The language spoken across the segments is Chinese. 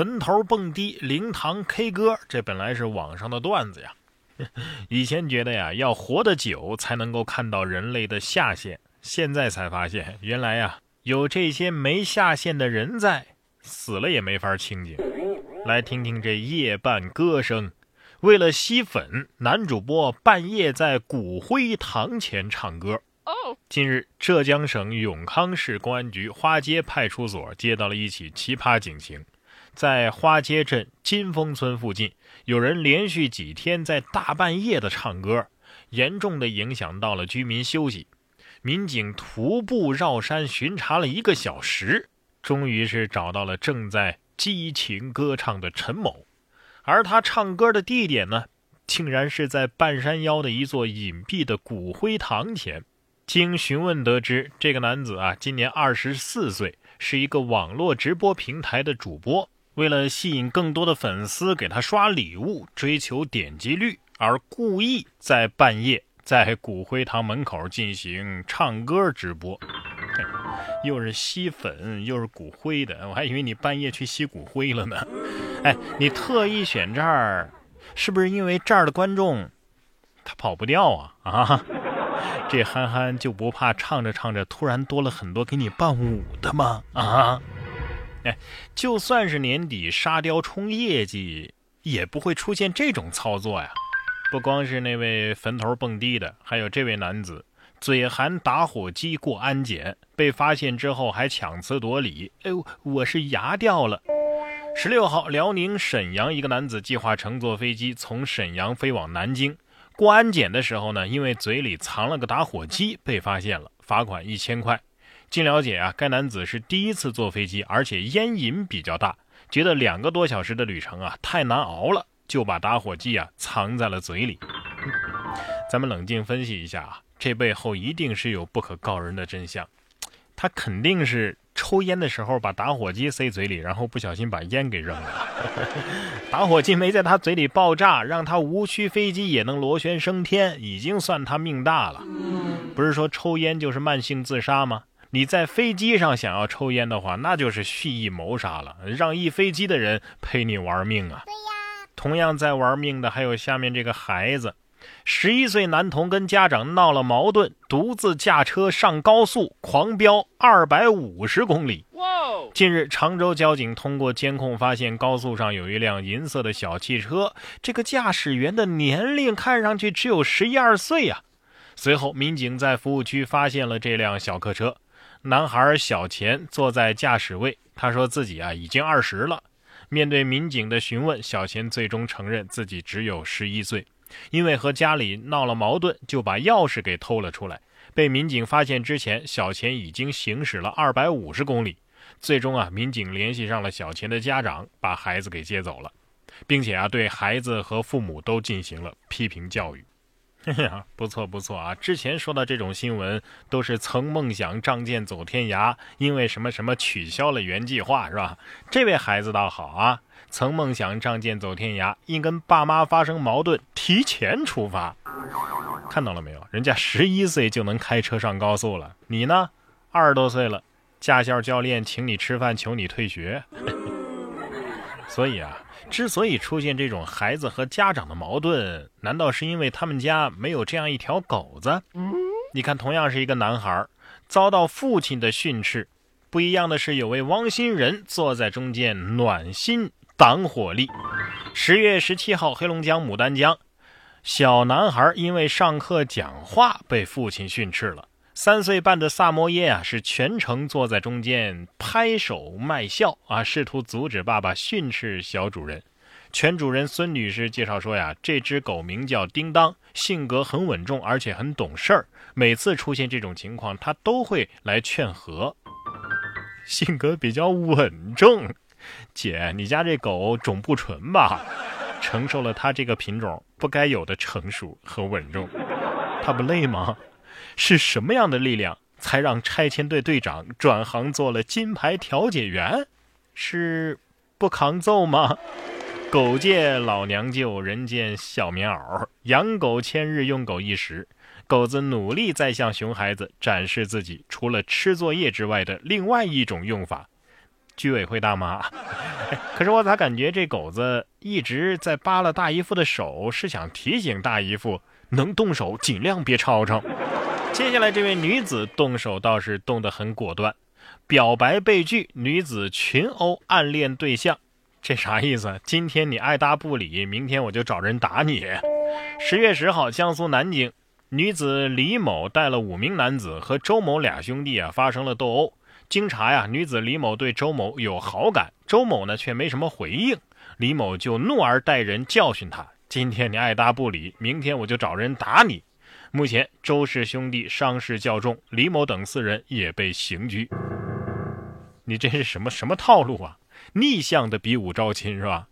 坟头蹦迪，灵堂 K 歌，这本来是网上的段子呀。以前觉得呀，要活得久才能够看到人类的下限，现在才发现，原来呀，有这些没下限的人在，死了也没法清静。来听听这夜半歌声。为了吸粉，男主播半夜在骨灰堂前唱歌。近日，浙江省永康市公安局花街派出所接到了一起奇葩警情，在花街镇金峰村附近，有人连续几天在大半夜的唱歌，严重的影响到了居民休息。民警徒步绕山巡查了一个小时，终于是找到了正在激情歌唱的陈某。而他唱歌的地点呢，竟然是在半山腰的一座隐蔽的骨灰堂前。经询问得知，这个男子啊，今年二十四岁，是一个网络直播平台的主播。为了吸引更多的粉丝给他刷礼物，追求点击率，而故意在半夜在骨灰堂门口进行唱歌直播。又是吸粉，又是骨灰的，我还以为你半夜去吸骨灰了呢。哎，你特意选这儿，是不是因为这儿的观众他跑不掉啊？啊，这憨憨就不怕唱着唱着突然多了很多给你伴舞的吗？啊，哎，就算是年底沙雕冲业绩，也不会出现这种操作呀。不光是那位坟头蹦迪的，还有这位男子嘴含打火机过安检，被发现之后还强词夺理。哎呦，我是牙掉了。十六号，辽宁沈阳一个男子计划乘坐飞机从沈阳飞往南京，过安检的时候呢，因为嘴里藏了个打火机被发现了，罚款一千块。经了解啊，该男子是第一次坐飞机，而且烟瘾比较大，觉得两个多小时的旅程啊太难熬了，就把打火机啊藏在了嘴里。咱们冷静分析一下啊，这背后一定是有不可告人的真相，他肯定是。抽烟的时候把打火机塞嘴里，然后不小心把烟给扔了。打火机没在他嘴里爆炸，让他无需飞机也能螺旋升天，已经算他命大了。不是说抽烟就是慢性自杀吗？你在飞机上想要抽烟的话，那就是蓄意谋杀了，让一飞机的人陪你玩命啊！对呀。同样在玩命的还有下面这个孩子。十一岁男童跟家长闹了矛盾，独自驾车上高速狂飙二百五十公里。近日，常州交警通过监控发现，高速上有一辆银色的小汽车，这个驾驶员的年龄看上去只有十一二岁呀。随后，民警在服务区发现了这辆小客车，男孩小钱坐在驾驶位，他说自己啊已经二十了。面对民警的询问，小钱最终承认自己只有十一岁。因为和家里闹了矛盾，就把钥匙给偷了出来。被民警发现之前，小钱已经行驶了二百五十公里。最终啊，民警联系上了小钱的家长，把孩子给接走了，并且啊，对孩子和父母都进行了批评教育。呀，不错不错啊！之前说的这种新闻都是曾梦想仗剑走天涯，因为什么什么取消了原计划，是吧？这位孩子倒好啊，曾梦想仗剑走天涯，因跟爸妈发生矛盾，提前出发。看到了没有？人家十一岁就能开车上高速了，你呢？二十多岁了，驾校教练请你吃饭，求你退学。所以啊。之所以出现这种孩子和家长的矛盾，难道是因为他们家没有这样一条狗子？你看，同样是一个男孩，遭到父亲的训斥，不一样的是，有位汪星人坐在中间暖心挡火力。十月十七号，黑龙江牡丹江，小男孩因为上课讲话被父亲训斥了。三岁半的萨摩耶啊，是全程坐在中间拍手卖笑啊，试图阻止爸爸训斥小主人。全主人孙女士介绍说呀，这只狗名叫叮当，性格很稳重，而且很懂事儿。每次出现这种情况，它都会来劝和。性格比较稳重，姐，你家这狗种不纯吧？承受了它这个品种不该有的成熟和稳重，它不累吗？是什么样的力量才让拆迁队队长转行做了金牌调解员？是不抗揍吗？狗界老娘舅，人见小棉袄。养狗千日，用狗一时。狗子努力在向熊孩子展示自己除了吃作业之外的另外一种用法。居委会大妈。可是我咋感觉这狗子一直在扒拉大姨夫的手，是想提醒大姨夫能动手尽量别吵吵。接下来这位女子动手倒是动得很果断，表白被拒，女子群殴暗恋对象，这啥意思？今天你爱搭不理，明天我就找人打你。十月十号，江苏南京。女子李某带了五名男子和周某俩兄弟啊发生了斗殴。经查呀，女子李某对周某有好感，周某呢却没什么回应。李某就怒而待人，教训他：“今天你爱搭不理，明天我就找人打你。”目前周氏兄弟伤势较重，李某等四人也被刑拘。你这是什么什么套路啊？逆向的比武招亲是吧？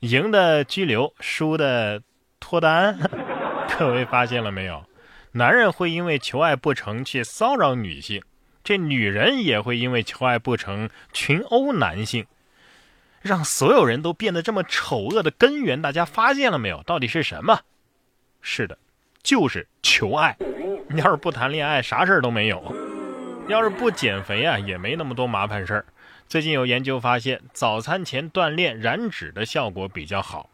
赢的拘留，输的脱单。各位发现了没有？男人会因为求爱不成去骚扰女性，这女人也会因为求爱不成群殴男性，让所有人都变得这么丑恶的根源，大家发现了没有？到底是什么？是的，就是求爱。你要是不谈恋爱，啥事儿都没有；要是不减肥啊，也没那么多麻烦事儿。最近有研究发现，早餐前锻炼燃脂的效果比较好。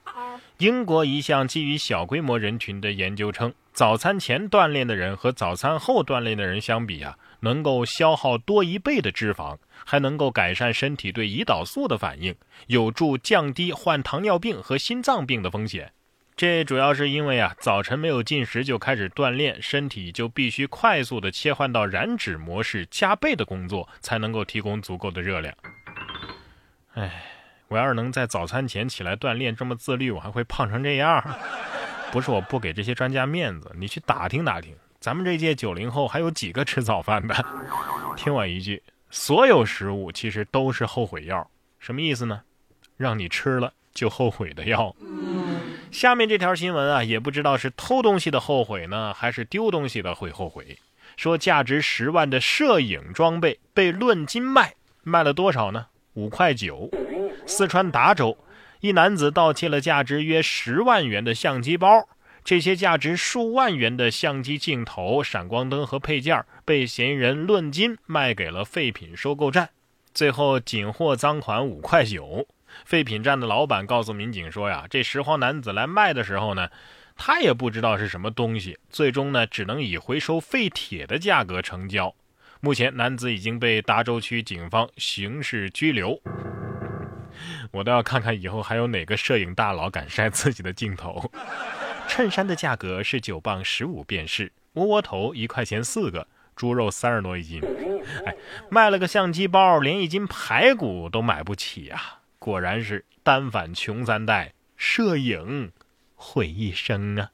英国一项基于小规模人群的研究称，早餐前锻炼的人和早餐后锻炼的人相比啊，能够消耗多一倍的脂肪，还能够改善身体对胰岛素的反应，有助降低患糖尿病和心脏病的风险。这主要是因为啊，早晨没有进食就开始锻炼，身体就必须快速的切换到燃脂模式，加倍的工作才能够提供足够的热量。哎。我要是能在早餐前起来锻炼，这么自律，我还会胖成这样？不是我不给这些专家面子，你去打听打听，咱们这届九零后还有几个吃早饭的？听我一句，所有食物其实都是后悔药，什么意思呢？让你吃了就后悔的药。下面这条新闻啊，也不知道是偷东西的后悔呢，还是丢东西的会后悔。说价值十万的摄影装备被论斤卖，卖了多少呢？五块九。四川达州，一男子盗窃了价值约十万元的相机包，这些价值数万元的相机镜头、闪光灯和配件被嫌疑人论斤卖给了废品收购站，最后仅获赃款五块九。废品站的老板告诉民警说：“呀，这拾荒男子来卖的时候呢，他也不知道是什么东西，最终呢，只能以回收废铁的价格成交。目前，男子已经被达州区警方刑事拘留。”我倒要看看以后还有哪个摄影大佬敢晒自己的镜头。衬衫的价格是九磅十五便士，窝窝头一块钱四个，猪肉三十多一斤。哎，卖了个相机包，连一斤排骨都买不起呀！果然是单反穷三代，摄影毁一生啊！